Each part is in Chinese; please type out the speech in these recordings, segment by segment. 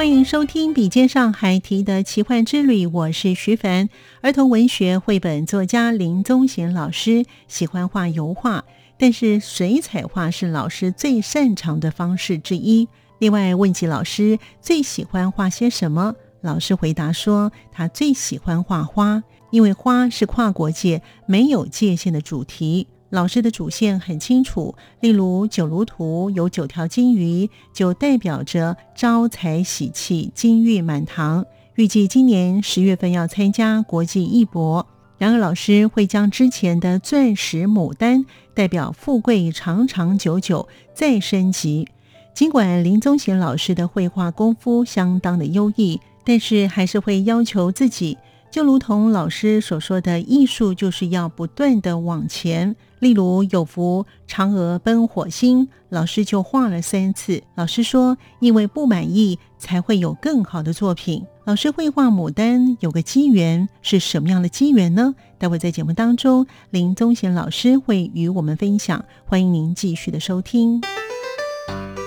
欢迎收听《笔尖上海提的奇幻之旅》，我是徐凡，儿童文学绘本作家林宗贤老师，喜欢画油画。但是水彩画是老师最擅长的方式之一。另外问及老师最喜欢画些什么，老师回答说他最喜欢画花，因为花是跨国界没有界限的主题。老师的主线很清楚，例如九如图有九条金鱼，就代表着招财喜气、金玉满堂。预计今年十月份要参加国际艺博。然而，老师会将之前的钻石牡丹代表富贵长长久久再升级。尽管林宗贤老师的绘画功夫相当的优异，但是还是会要求自己，就如同老师所说的，艺术就是要不断的往前。例如有幅嫦娥奔火星，老师就画了三次。老师说，因为不满意，才会有更好的作品。老师绘画牡丹有个机缘，是什么样的机缘呢？待会在节目当中，林宗贤老师会与我们分享。欢迎您继续的收听。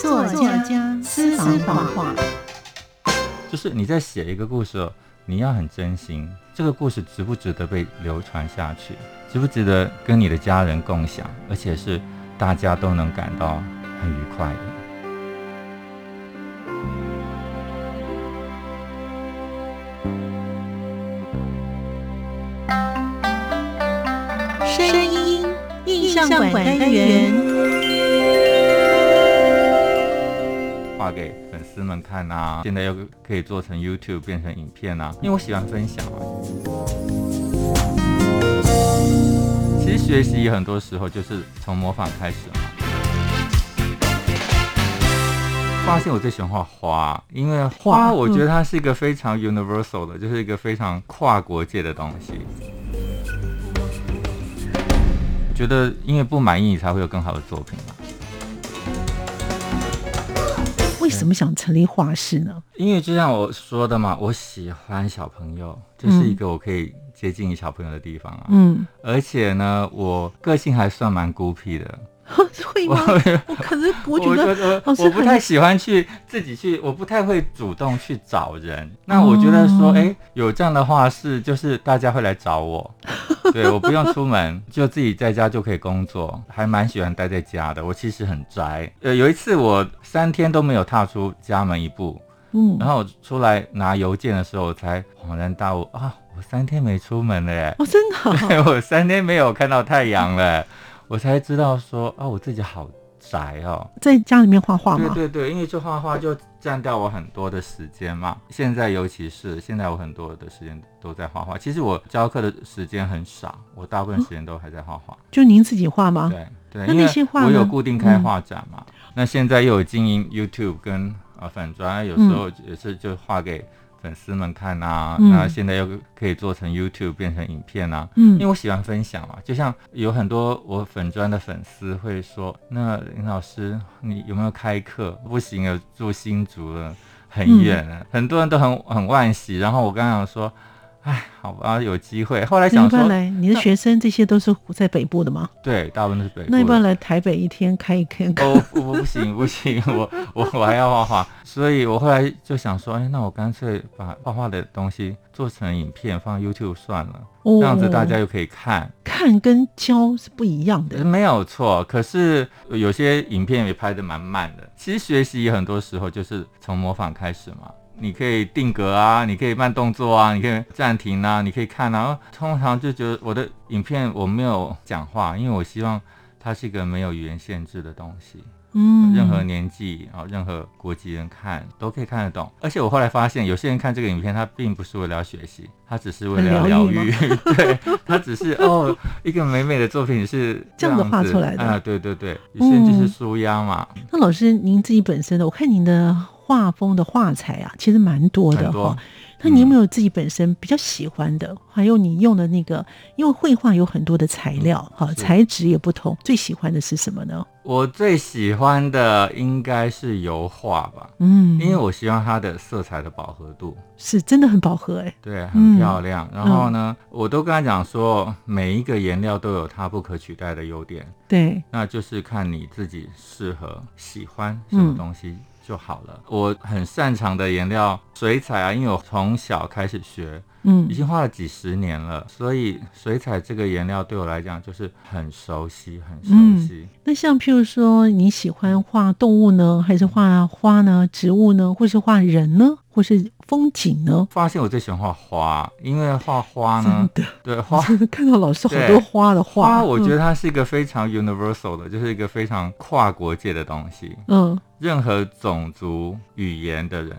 作家私房画，就是你在写一个故事，你要很真心。这个故事值不值得被流传下去？值不值得跟你的家人共享？而且是大家都能感到很愉快的。给粉丝们看啊！现在又可以做成 YouTube 变成影片啊！因为我喜欢分享啊。其实学习很多时候就是从模仿开始嘛。发现我最喜欢画花，因为花我觉得它是一个非常 universal 的，就是一个非常跨国界的东西。觉得因为不满意，你才会有更好的作品嘛？为什么想成立画室呢？因为就像我说的嘛，我喜欢小朋友，这是一个我可以接近小朋友的地方啊。嗯，而且呢，我个性还算蛮孤僻的。会吗？可是 我觉得，我不太喜欢去自己去，我不太会主动去找人。那我觉得说，哎，有这样的画室，就是大家会来找我。对，我不用出门，就自己在家就可以工作，还蛮喜欢待在家的。我其实很宅。呃，有一次我三天都没有踏出家门一步，嗯，然后我出来拿邮件的时候，我才恍然大悟啊，我三天没出门了耶！哦，真的？对，我三天没有看到太阳了。我才知道说啊，我自己好宅哦，在家里面画画吗？对对对，因为就画画就占掉我很多的时间嘛。现在尤其是现在，我很多的时间都在画画。其实我教课的时间很少，我大部分时间都还在画画。就您自己画吗？对对，因为我有固定开画展嘛。那现在又有经营 YouTube 跟啊粉砖，有时候也是就画给。粉丝们看呐，那现在又可以做成 YouTube 变成影片呐，嗯，因为我喜欢分享嘛，就像有很多我粉砖的粉丝会说，那林老师你有没有开课？不行了，住新竹了，很远，很多人都很很惋惜。然后我刚刚说，哎，好吧，有机会。后来想说，来，你的学生这些都是在北部的吗？对，大部分都是北部。那一般来台北一天开一天哦，不不行不行，我我我还要画画，所以我后来就想说，哎，那我干脆把画画的东西做成影片放 YouTube 算了，这样子大家又可以看。看跟教是不一样的，没有错。可是有些影片也拍的蛮慢的。其实学习很多时候就是从模仿开始嘛。你可以定格啊，你可以慢动作啊，你可以暂停啊，你可以看啊。通常就觉得我的影片我没有讲话，因为我希望它是一个没有语言限制的东西。嗯，任何年纪啊，任何国籍人看都可以看得懂。而且我后来发现，有些人看这个影片，他并不是为了要学习，他只是为了疗愈。对，他只是哦，一个美美的作品是这样子画出来的啊。对对对，有些人就是舒压嘛。那老师，您自己本身的，我看您的。画风的画材啊，其实蛮多的哈。那你有没有自己本身比较喜欢的？还有你用的那个，因为绘画有很多的材料哈，材质也不同。最喜欢的是什么呢？我最喜欢的应该是油画吧。嗯，因为我希望它的色彩的饱和度是真的很饱和哎，对，很漂亮。然后呢，我都跟他讲说，每一个颜料都有它不可取代的优点。对，那就是看你自己适合喜欢什么东西。就好了。我很擅长的颜料水彩啊，因为我从小开始学，嗯，已经画了几十年了，所以水彩这个颜料对我来讲就是很熟悉，很熟悉。那像譬如说，你喜欢画动物呢，还是画花呢？植物呢，或是画人呢，或是风景呢？发现我最喜欢画花，因为画花呢，对花 看到老师好多花的画，花我觉得它是一个非常 universal 的，就是一个非常跨国界的东西。嗯。任何种族、语言的人，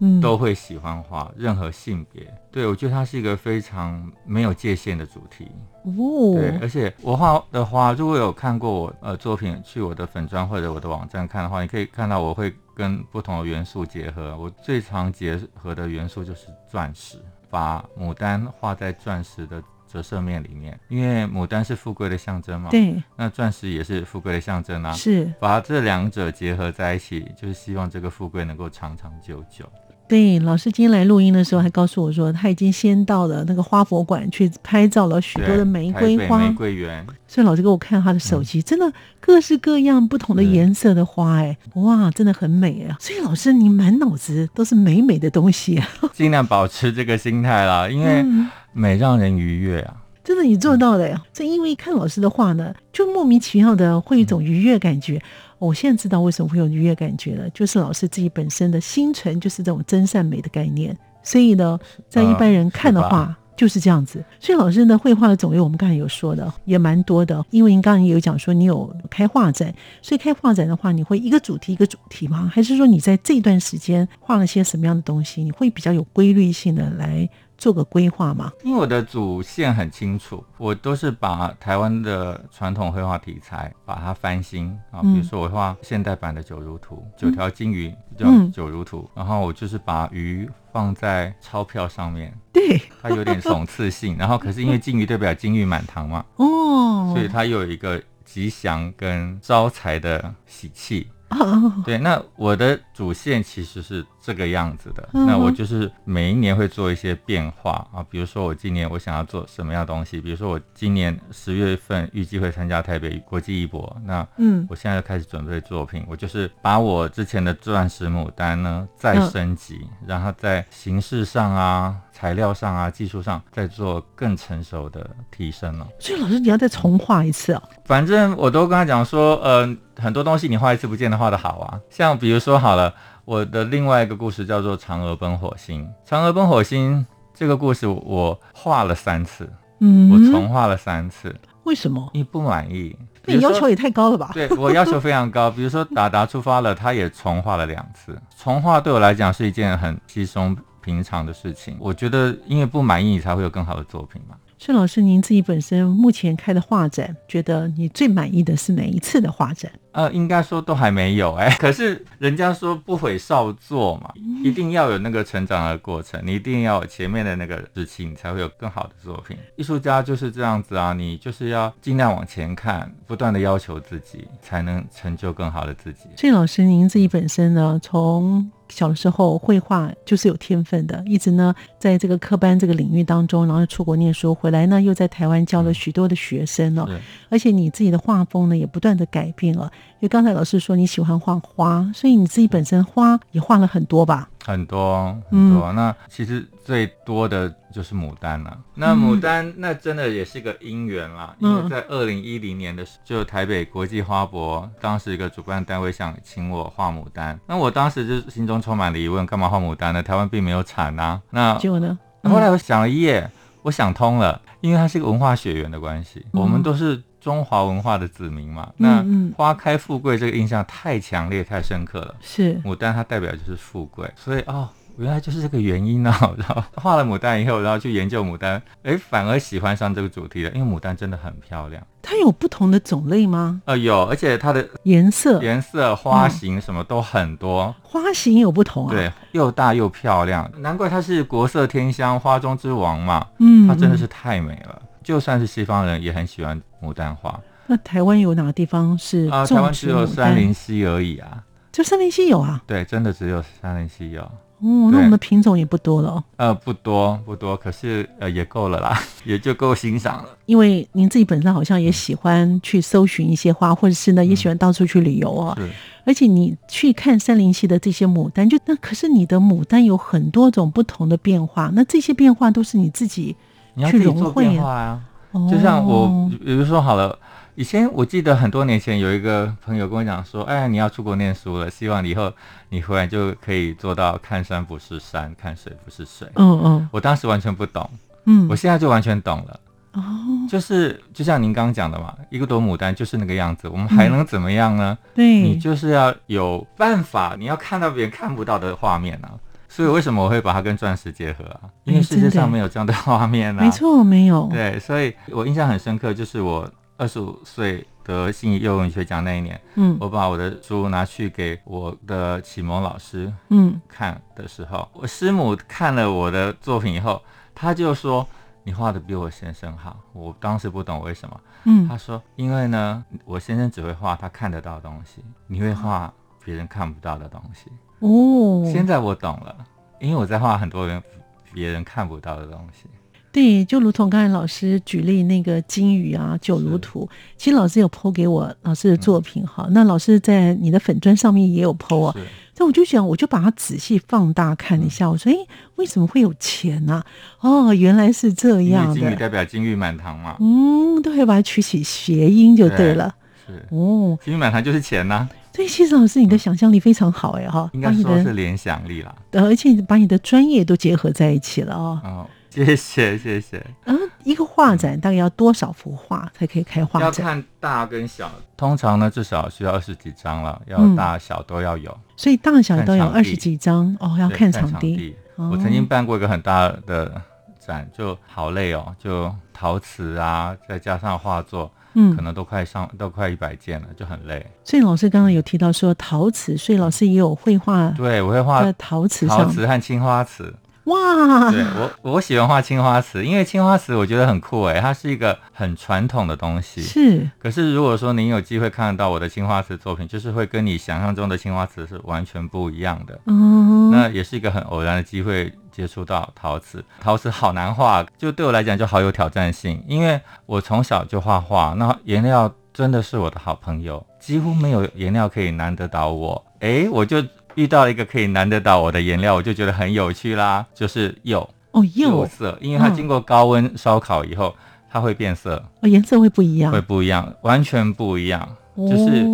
嗯，都会喜欢画。任何性别，对我觉得它是一个非常没有界限的主题。哦，对，而且我画的花，如果有看过我呃作品，去我的粉砖或者我的网站看的话，你可以看到我会跟不同的元素结合。我最常结合的元素就是钻石，把牡丹画在钻石的。折射面里面，因为牡丹是富贵的象征嘛，对，那钻石也是富贵的象征啊，是把这两者结合在一起，就是希望这个富贵能够长长久久。对，老师今天来录音的时候还告诉我说，他已经先到了那个花博馆去拍照了许多的玫瑰花，玫瑰园。所以老师给我看他的手机，真的各式各样不同的颜色的花，哎，哇，真的很美啊！所以老师，你满脑子都是美美的东西啊，尽量保持这个心态啦，因为美让人愉悦啊。真的，你做到了呀！正因为看老师的话呢，就莫名其妙的会有一种愉悦感觉。我现在知道为什么会有愉悦感觉了，就是老师自己本身的心存就是这种真善美的概念。所以呢，在一般人看的话就是这样子。所以老师的绘画的种类，我们刚才有说的也蛮多的。因为您刚才也有讲说你有开画展，所以开画展的话，你会一个主题一个主题吗？还是说你在这段时间画了些什么样的东西？你会比较有规律性的来？做个规划嘛，因为我的主线很清楚，我都是把台湾的传统绘画题材把它翻新啊，比如说我画现代版的九如图，九条金鱼叫九如图，然后我就是把鱼放在钞票上面，对，它有点讽刺性，然后可是因为金鱼代表金玉满堂嘛，哦，所以它又有一个吉祥跟招财的喜气。对，那我的主线其实是这个样子的。那我就是每一年会做一些变化啊，比如说我今年我想要做什么样的东西，比如说我今年十月份预计会参加台北国际艺博，那嗯，我现在就开始准备作品，我就是把我之前的钻石牡丹呢再升级，然后在形式上啊、材料上啊、技术上在做更成熟的提升了。所以老师你要再重画一次啊？反正我都跟他讲说，嗯。很多东西你画一次不见得画得好啊，像比如说好了，我的另外一个故事叫做《嫦娥奔火星》。嫦娥奔火星这个故事我画了三次，嗯，我重画了三次。为什么？你不满意？你要求也太高了吧？对我要求非常高。比如说达达出发了，他也重画了两次。重画对我来讲是一件很稀松平常的事情。我觉得因为不满意，你才会有更好的作品嘛。孙老师，您自己本身目前开的画展，觉得你最满意的是哪一次的画展？呃，应该说都还没有哎。可是人家说不毁少作嘛，一定要有那个成长的过程，你一定要有前面的那个事情，你才会有更好的作品。艺术家就是这样子啊，你就是要尽量往前看，不断的要求自己，才能成就更好的自己。所以老师，您自己本身呢，从小的时候绘画就是有天分的，一直呢在这个科班这个领域当中，然后出国念书，回来呢又在台湾教了许多的学生哦。而且你自己的画风呢也不断的改变了。因为刚才老师说你喜欢画花，所以你自己本身花也画了很多吧？很多很多。那其实最多的就是牡丹了。那牡丹那真的也是个因缘啦，因为在二零一零年的时候，就台北国际花博，当时一个主办单位想请我画牡丹，那我当时就心中充满了疑问，干嘛画牡丹呢？台湾并没有产呐。那结果呢？后来我想了一夜，我想通了，因为它是一个文化血缘的关系，我们都是。中华文化的子民嘛，那花开富贵这个印象太强烈、太深刻了。是牡丹，它代表就是富贵，所以哦，原来就是这个原因呢。然后画了牡丹以后，然后去研究牡丹，哎，反而喜欢上这个主题了，因为牡丹真的很漂亮。它有不同的种类吗？呃，有，而且它的颜色、颜色、花型什么都很多。花型有不同啊？对，又大又漂亮，难怪它是国色天香、花中之王嘛。嗯，它真的是太美了。就算是西方人也很喜欢牡丹花。那台湾有哪个地方是啊？台湾只有三林溪而已啊。就三林溪有啊？对，真的只有三林溪有。哦，那我们的品种也不多了。呃，不多不多，可是呃也够了啦，也就够欣赏了。因为您自己本身好像也喜欢去搜寻一些花，或者是呢也喜欢到处去旅游哦。而且你去看山林系的这些牡丹，就那可是你的牡丹有很多种不同的变化，那这些变化都是你自己。你要自己做变化啊！就像我，比如说好了，以前我记得很多年前有一个朋友跟我讲说：“哎，你要出国念书了，希望以后你回来就可以做到看山不是山，看水不是水。”嗯嗯，我当时完全不懂，嗯，我现在就完全懂了。哦，就是就像您刚刚讲的嘛，一个朵牡丹就是那个样子，我们还能怎么样呢？对，你就是要有办法，你要看到别人看不到的画面啊。所以为什么我会把它跟钻石结合啊？因为世界上没有这样的画面啊。没错，没有。对，所以我印象很深刻，就是我二十五岁得信义幼文学奖那一年，嗯，我把我的书拿去给我的启蒙老师，嗯，看的时候，我师母看了我的作品以后，他就说：“你画的比我先生好。”我当时不懂为什么，嗯，他说：“因为呢，我先生只会画他看得到的东西，你会画别人看不到的东西。”哦，现在我懂了，因为我在画很多人别人看不到的东西。对，就如同刚才老师举例那个金鱼啊，九如图，其实老师有剖给我老师的作品哈。那老师在你的粉砖上面也有剖啊。那我就想，我就把它仔细放大看一下。我说，哎，为什么会有钱呢？哦，原来是这样的。金鱼代表金玉满堂嘛。嗯，都会把它取起谐音就对了。是哦，金玉满堂就是钱呐。所以，其实老师，你的想象力非常好哎哈，应该说是联想力啦，而且把你的专业都结合在一起了哦。哦，谢谢谢谢。嗯，一个画展大概要多少幅画才可以开画展？要看大跟小，通常呢至少需要二十几张了，要大小都要有。所以大小都有二十几张哦，要看场地。我曾经办过一个很大的展，就好累哦，就陶瓷啊，再加上画作。嗯，可能都快上都快一百件了，就很累。所以老师刚刚有提到说陶瓷，所以老师也有绘画。对，我会画陶瓷、陶瓷和青花瓷。哇！对我我喜欢画青花瓷，因为青花瓷我觉得很酷哎，它是一个很传统的东西。是。可是如果说您有机会看得到我的青花瓷作品，就是会跟你想象中的青花瓷是完全不一样的。哦。那也是一个很偶然的机会。接触到陶瓷，陶瓷好难画，就对我来讲就好有挑战性，因为我从小就画画，那颜料真的是我的好朋友，几乎没有颜料可以难得倒我。哎，我就遇到了一个可以难得到我的颜料，我就觉得很有趣啦，就是釉哦，釉色，因为它经过高温烧烤以后，它会变色，哦，颜色会不一样，会不一样，完全不一样，就是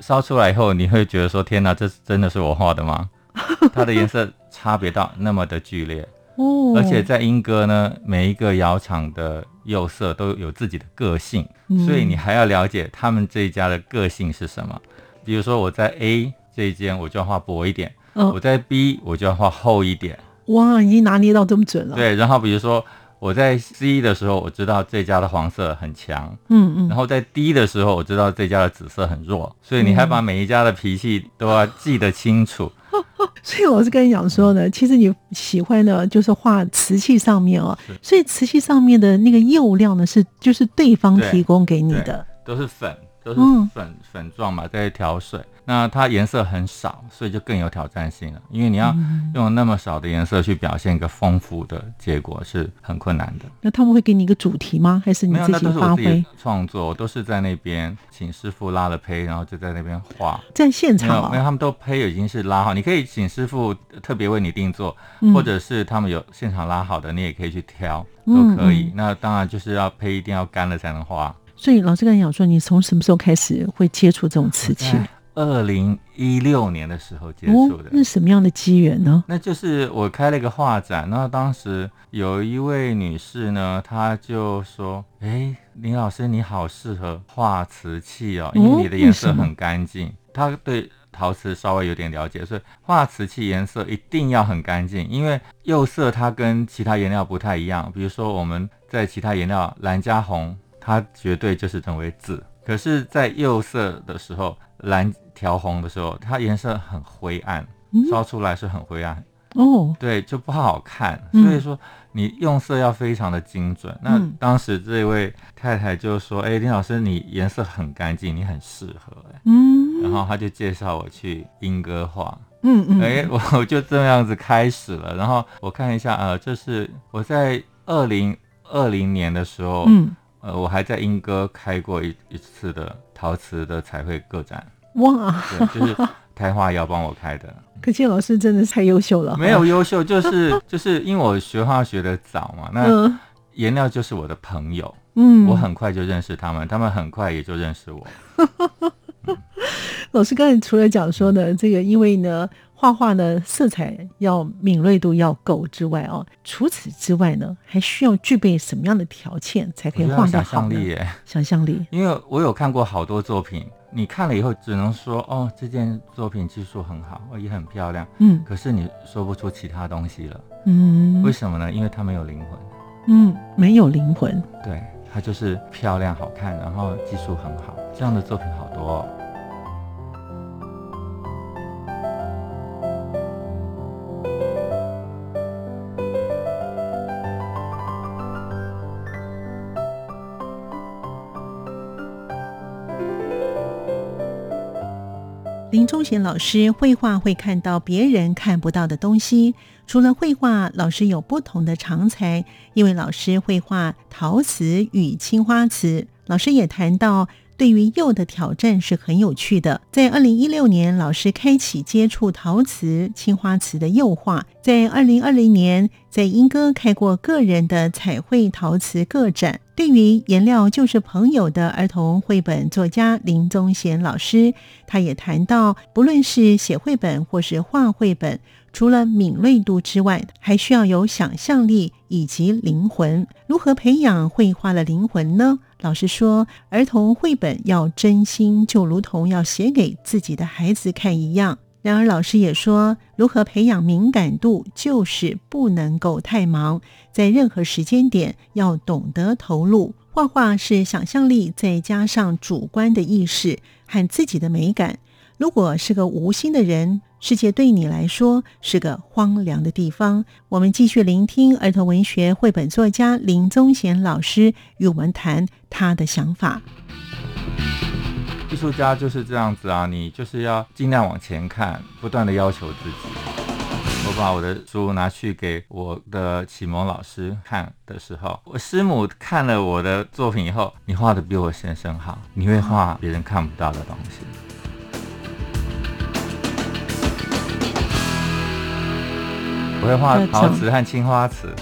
烧出来以后，你会觉得说，天哪，这真的是我画的吗？它的颜色。差别到那么的剧烈。哦，而且在英歌呢，每一个窑厂的釉色都有自己的个性，所以你还要了解他们这一家的个性是什么。比如说我在 A 这一间，我就要画薄一点；我在 B 我就要画厚一点。哇，已经拿捏到这么准了。对，然后比如说我在 C 的时候，我知道这家的黄色很强，嗯嗯，然后在 D 的时候，我知道这家的紫色很弱，所以你还把每一家的脾气都要记得清楚。所以我是跟你讲说呢，其实你喜欢的就是画瓷器上面哦，所以瓷器上面的那个釉料呢是就是对方提供给你的，都是粉，都是粉粉状嘛，在调水。那它颜色很少，所以就更有挑战性了。因为你要用那么少的颜色去表现一个丰富的结果，是很困难的。那他们会给你一个主题吗？还是你自己发挥创作？都是在那边请师傅拉了胚，然后就在那边画。在现场没有，他们都胚已经是拉好，你可以请师傅特别为你定做，或者是他们有现场拉好的，你也可以去挑，都可以。那当然就是要胚一定要干了才能画。所以老师刚才讲说，你从什么时候开始会接触这种瓷器？二零一六年的时候接触的，那什么样的机缘呢？那就是我开了一个画展，然后当时有一位女士呢，她就说：“哎，林老师你好，适合画瓷器哦，因为你的颜色很干净。”她对陶瓷稍微有点了解，所以画瓷器颜色一定要很干净，因为釉色它跟其他颜料不太一样。比如说我们在其他颜料蓝加红，它绝对就是成为紫，可是，在釉色的时候蓝。调红的时候，它颜色很灰暗，烧出来是很灰暗哦，对，就不好看。所以说你用色要非常的精准。那当时这位太太就说：“哎，林老师，你颜色很干净，你很适合。”哎，嗯，然后他就介绍我去莺歌画，嗯嗯，哎，我就这样子开始了。然后我看一下，呃，这是我在二零二零年的时候，嗯，呃，我还在英歌开过一一次的陶瓷的彩绘个展。哇，就是台花要帮我开的。可见老师真的太优秀了。没有优秀，就是就是因为我学画学的早嘛，那颜料就是我的朋友，嗯，我很快就认识他们，他们很快也就认识我。老师刚才除了讲说呢，这个因为呢。画画呢，色彩要敏锐度要够之外哦，除此之外呢，还需要具备什么样的条件才可以画得好呢？想象力，因为我有看过好多作品，你看了以后只能说哦，这件作品技术很好，也很漂亮，嗯，可是你说不出其他东西了，嗯，为什么呢？因为它没有灵魂，嗯，没有灵魂，对，它就是漂亮好看，然后技术很好，这样的作品好多。林宗贤老师绘画会看到别人看不到的东西。除了绘画，老师有不同的长才，因为老师绘画陶瓷与青花瓷。老师也谈到。对于釉的挑战是很有趣的。在二零一六年，老师开启接触陶瓷、青花瓷的釉画。在二零二零年，在英歌开过个人的彩绘陶瓷个展。对于颜料就是朋友的儿童绘本作家林宗贤老师，他也谈到，不论是写绘本或是画绘本，除了敏锐度之外，还需要有想象力以及灵魂。如何培养绘画的灵魂呢？老师说，儿童绘本要真心，就如同要写给自己的孩子看一样。然而，老师也说，如何培养敏感度，就是不能够太忙，在任何时间点要懂得投入。画画是想象力，再加上主观的意识和自己的美感。如果是个无心的人，世界对你来说是个荒凉的地方。我们继续聆听儿童文学绘本作家林宗贤老师与我们谈他的想法。艺术家就是这样子啊，你就是要尽量往前看，不断的要求自己。我把我的书拿去给我的启蒙老师看的时候，我师母看了我的作品以后，你画的比我先生好，你会画别人看不到的东西。我会画陶瓷和青花瓷。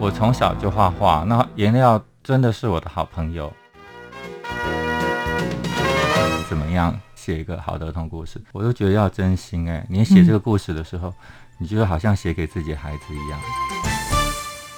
我从小就画画，那颜料真的是我的好朋友。怎么样写一个好的儿童故事？我都觉得要真心哎！你写这个故事的时候，你觉得好像写给自己孩子一样。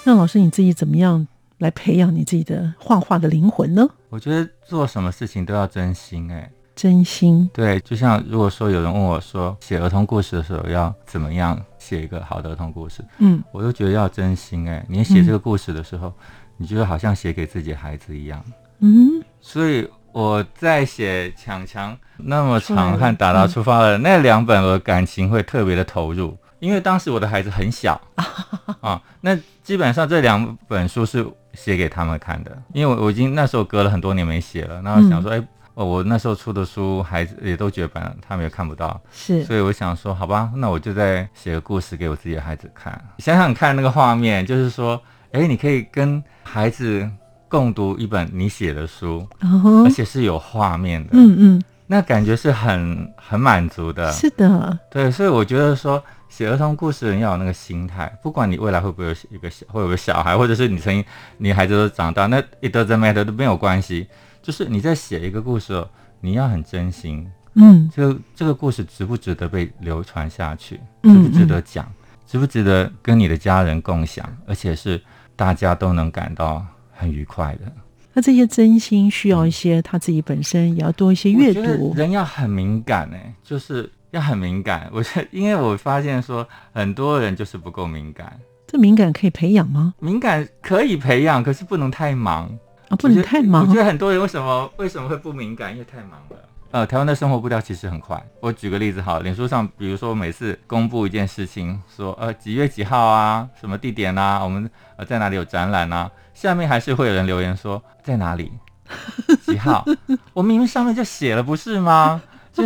那老师你自己怎么样来培养你自己的画画的灵魂呢？我觉得做什么事情都要真心哎。真心对，就像如果说有人问我说写儿童故事的时候要怎么样写一个好的儿童故事，嗯，我都觉得要真心哎。你写这个故事的时候，你觉得好像写给自己孩子一样，嗯。所以我在写《强强》那么长和《打打出发》了那两本，我感情会特别的投入，因为当时我的孩子很小 啊。那基本上这两本书是写给他们看的，因为我我已经那时候隔了很多年没写了，然后想说，哎、哦，我那时候出的书孩子也都绝版了，他们也看不到，是所以我想说，好吧，那我就再写个故事给我自己的孩子看。想想看那个画面，就是说，哎，你可以跟孩子共读一本你写的书，哦。而且是有画面的，嗯嗯，那感觉是很很满足的。是的，对，所以我觉得说写儿童故事人要有那个心态，不管你未来会不会有一个小，会有个小孩，或者是你曾经你孩子都长大，那 it doesn't matter 都没有关系。就是你在写一个故事，你要很真心，嗯。这个这个故事值不值得被流传下去，值嗯。不值得讲，值不值得跟你的家人共享，而且是大家都能感到很愉快的。那这些真心需要一些他自己本身也要多一些阅读，人要很敏感哎、就是要很敏感。我是，因为我发现说很多人就是不够敏感，这敏感可以培养吗？敏感可以培养，可是不能太忙，啊，不能太忙我觉得很多人为什么为什么会不敏感？因为太忙了。呃，台湾的生活步调其实很快。我举个例子好了，脸书上，比如说每次公布一件事情，说呃几月几号啊，什么地点啊，我们呃在哪里有展览啊，下面还是会有人留言说在哪里，几号，我明明上面就写了，不是吗？就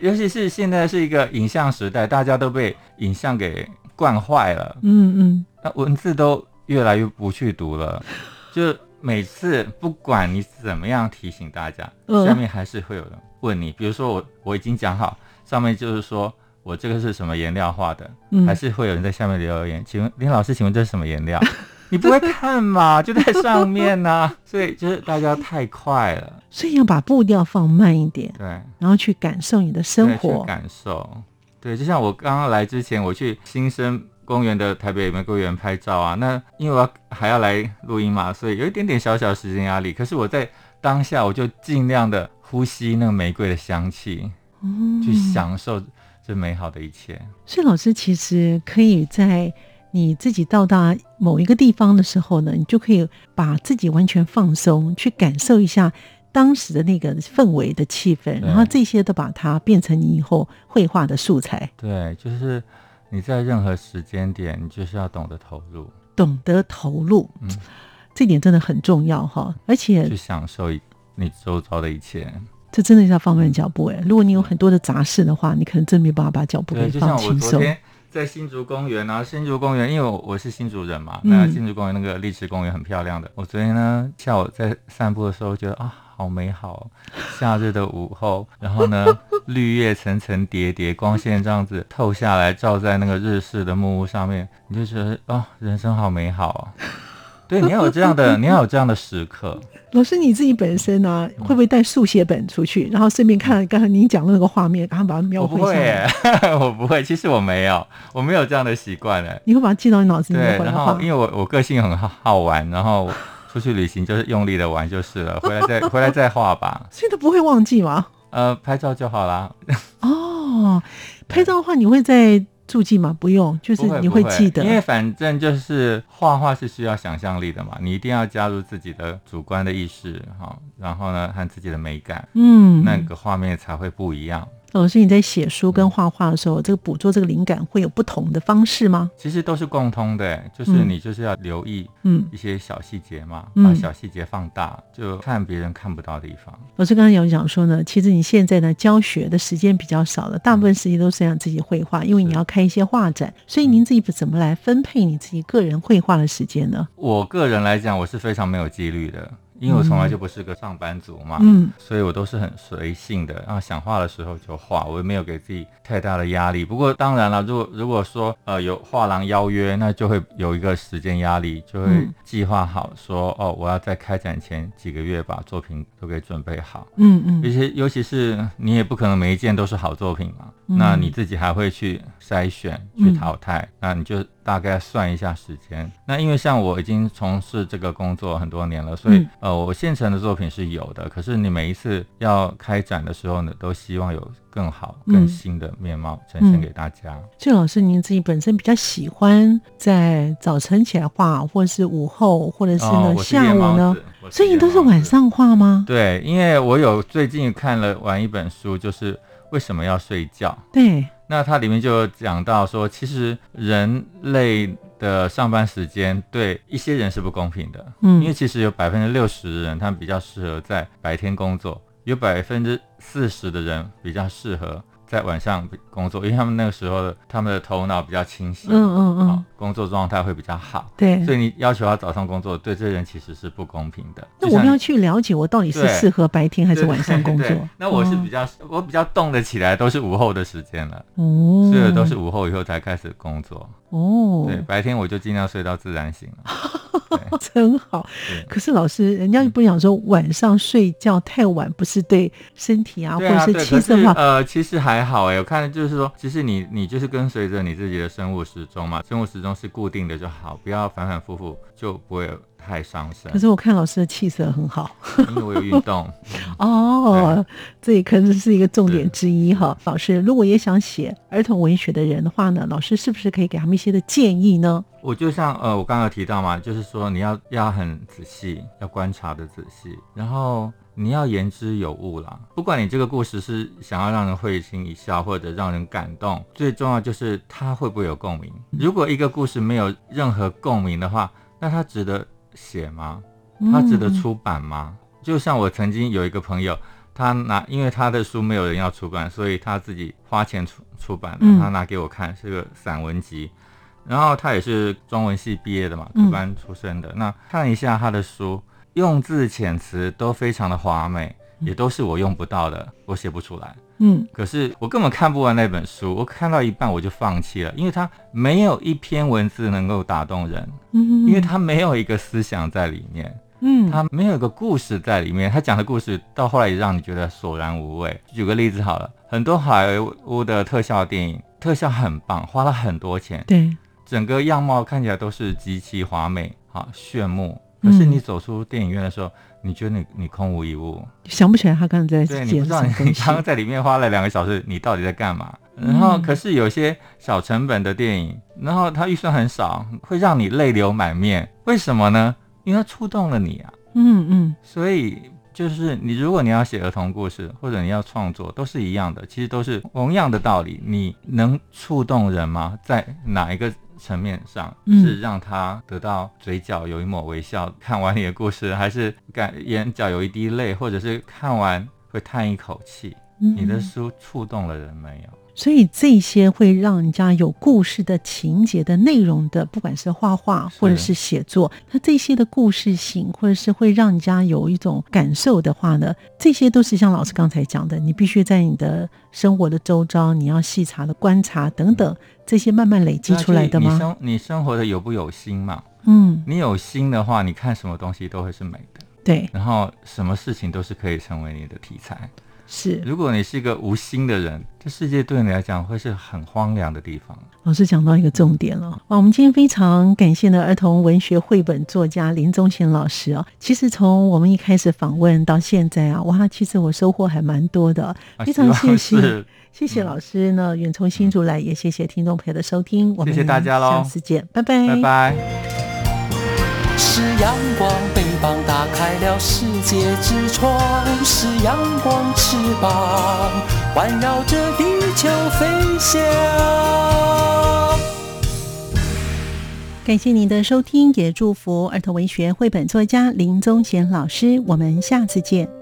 尤其是现在是一个影像时代，大家都被影像给惯坏了。嗯嗯，那文字都越来越不去读了，就每次不管你怎么样提醒大家，嗯下面还是会有人问你。比如说我我已经讲好，上面就是说我这个是什么颜料画的，嗯还是会有人在下面留言，请问林老师，请问这是什么颜料？你不会看嘛？就在上面呢、所以就是大家太快了，所以要把步调放慢一点，对。然后去感受你的生活。感受。对，就像我刚刚来之前，我去新生公园的台北玫瑰园拍照啊，那因为我要还要来录音嘛，所以有一点点小小时间压力。可是我在当下，我就尽量的呼吸那个玫瑰的香气，嗯去享受这美好的一切。所以老师其实可以在你自己到达某一个地方的时候呢，你就可以把自己完全放松，去感受一下当时的那个氛围的气氛，然后这些都把它变成你以后绘画的素材，对，就是你在任何时间点，你就是要懂得投入，懂得投入，嗯这点真的很重要哈。而且去享受你周遭的一切。这真的是要放慢脚步哎。如果你有很多的杂事的话，你可能真没办法把脚步，给放轻松。我昨天在新竹公园啊，新竹公园，因为我我是新竹人嘛，嗯那新竹公园那个荔枝公园很漂亮的。我昨天呢下午在散步的时候，觉得啊好美好、哦，夏日的午后，然后呢绿叶层层叠叠，光线这样子透下来，照在那个日式的木屋上面，你就觉得哦人生好美好哦。对，你要有这样的，你要有这样的时刻。老师你自己本身呢、会不会带速写本出去，然后顺便看刚才您讲的那个画面，然后把它描我不会绘下来？耶，我不会。其实我没有，我没有这样的习惯哎。你会把它记到你脑子里面对，然？后因为我我个性很好好玩，然后出去旅行就是用力的玩就是了，回来再回来再画吧。所以都不会忘记吗？呃，拍照就好啦。哦，拍照的话你会在注记吗？不用，就是你会记得。因为反正就是画画是需要想象力的嘛，你一定要加入自己的主观的意识哈，然后呢和自己的美感，嗯，那个画面才会不一样。老师你在写书跟画画的时候，这个捕捉这个灵感会有不同的方式吗？其实都是共通的，就是嗯。你就是要留意嗯，一些小细节嘛，嗯。把小细节放大，就看别人看不到的地方。老师刚才有讲说呢，其实你现在呢教学的时间比较少了，大部分时间都是让自己绘画，因为你要开一些画展，所以您自己怎么来分配你自己个人绘画的时间呢？我个人来讲，我是非常没有纪律的，因为我从来就不是个上班族嘛，嗯所以我都是很随性的，然后想画的时候就画，我也没有给自己太大的压力。不过当然了，如果如果说呃有画廊邀约，那就会有一个时间压力，就会嗯计划好说哦，我要在开展前几个月把作品都给准备好。嗯嗯尤其尤其是你也不可能每一件都是好作品嘛，嗯那你自己还会去筛选、嗯去淘汰，那你就大概算一下时间。那因为像我已经从事这个工作很多年了，所以、嗯呃，我现成的作品是有的，可是你每一次要开展的时候呢，都希望有更好、嗯更新的面貌呈现给大家。所以老师您自己本身比较喜欢在早晨起来画，或者是午后，或者是呢、下午呢？所以你都是晚上画吗？对，因为我有最近看了完一本书，就是为什么要睡觉。对，那它里面就讲到说，其实人类的上班时间对一些人是不公平的，嗯。因为其实有百分之六十的人他们比较适合在白天工作，有百分之四十的人比较适合在晚上工作，因为他们那个时候他们的头脑比较清醒，嗯嗯好嗯，工作状态会比较好。对。所以你要求他早上工作，对这些人其实是不公平的。那我们要去了解我到底是适合白天还是晚上工作。那我是哦比较，我比较动得起来，都是午后的时间了，哦，所以都是午后以后才开始工作。哦，对，白天我就尽量睡到自然醒了。真好。可是老师，人家不想说晚上睡觉太晚，不是对身体啊，啊，或者是气色不好。呃，其实还好哎，我看就是说，其实你你就是跟随着你自己的生物时钟嘛，生物时钟是固定的就好，不要反反复复，就不会有太伤身可。是我看老师的气色很好因为我有运动，哦，这也可能是一个重点之一哈。老师，如果也想写儿童文学的人的话呢，老师是不是可以给他们一些的建议呢？我就像呃，我刚刚有提到嘛，就是说你要要很仔细，要观察的仔细，然后你要言之有物啦。不管你这个故事是想要让人会心一笑，或者让人感动，最重要就是它会不会有共鸣。如果一个故事没有任何共鸣的话，那它值得写吗？它值得出版吗？就像我曾经有一个朋友，他拿因为他的书没有人要出版，所以他自己花钱出出版他拿给我看，是个散文集。然后他也是中文系毕业的嘛，嗯科班出身的。那看一下他的书，用字遣词都非常的华美，也都是我用不到的，我写不出来。嗯可是我根本看不完那本书，我看到一半我就放弃了，因为它没有一篇文字能够打动人，嗯，因为它没有一个思想在里面。嗯它没有一个故事在里面，他讲的故事到后来也让你觉得索然无味。举个例子好了，很多好莱坞的特效电影，特效很棒，花了很多钱，对，整个样貌看起来都是极其华美、好炫目。可是嗯你走出电影院的时候，你觉得你你空无一物，想不起来他刚才在对你不知道你刚。刚在里面花了两个小时，你到底在干嘛？然后嗯可是有些小成本的电影，然后它预算很少，会让你泪流满面。为什么呢？因为它触动了你啊。嗯嗯所以就是你，如果你要写儿童故事，或者你要创作，都是一样的，其实都是同样的道理。你能触动人吗？在哪一个层面上，嗯是让他得到嘴角有一抹微笑，看完你的故事，还是感眼角有一滴泪，或者是看完会叹一口气？嗯，你的书触动了人没有？所以这些会让人家有故事的情节的内容的，不管是画画或者是写作，那这些的故事性，或者是会让人家有一种感受的话呢，这些都是像老师刚才讲的，你必须在你的生活的周遭，你要细查的观察等等，这些慢慢累积出来的吗？你生你生活的有不有心嘛？嗯，你有心的话，你看什么东西都会是美的，对，然后什么事情都是可以成为你的题材。是如果你是一个无心的人，这世界对你来讲会是很荒凉的地方。老师讲到一个重点了哇！我们今天非常感谢呢儿童文学绘本作家林宗贤老师啊。其实从我们一开始访问到现在啊，哇，其实我收获还蛮多的，啊非常谢谢谢谢老师呢远从新竹来，也谢谢听众朋友的收听，我们谢谢大家喽下次见，拜拜，拜拜。是阳光，翅膀打开了世界之窗；是阳光，翅膀环绕着地球飞翔。感谢您的收听，也祝福儿童文学绘本作家林宗贤老师，我们下次见。